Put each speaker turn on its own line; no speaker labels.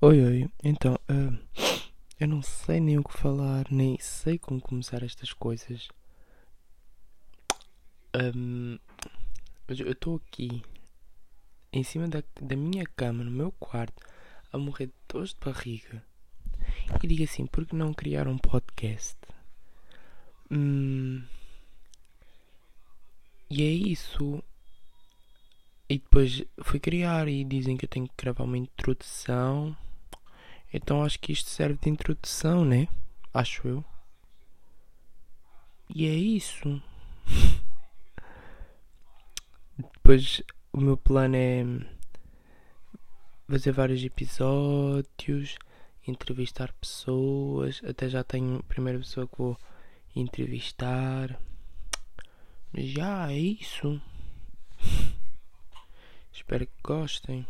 Oi, oi. Então, ah, eu não sei nem o que falar, nem sei como começar estas coisas. Mas eu estou aqui, em cima da, da minha cama, no meu quarto, a morrer de dores de barriga. E digo assim, por que não criar um podcast? Hum, e é isso. E depois fui criar e dizem que eu tenho que gravar uma introdução. Então acho que isto serve de introdução, né? Acho eu. E é isso. Depois o meu plano é fazer vários episódios, entrevistar pessoas. Até já tenho a primeira pessoa que vou entrevistar. Já é isso. Espero que gostem.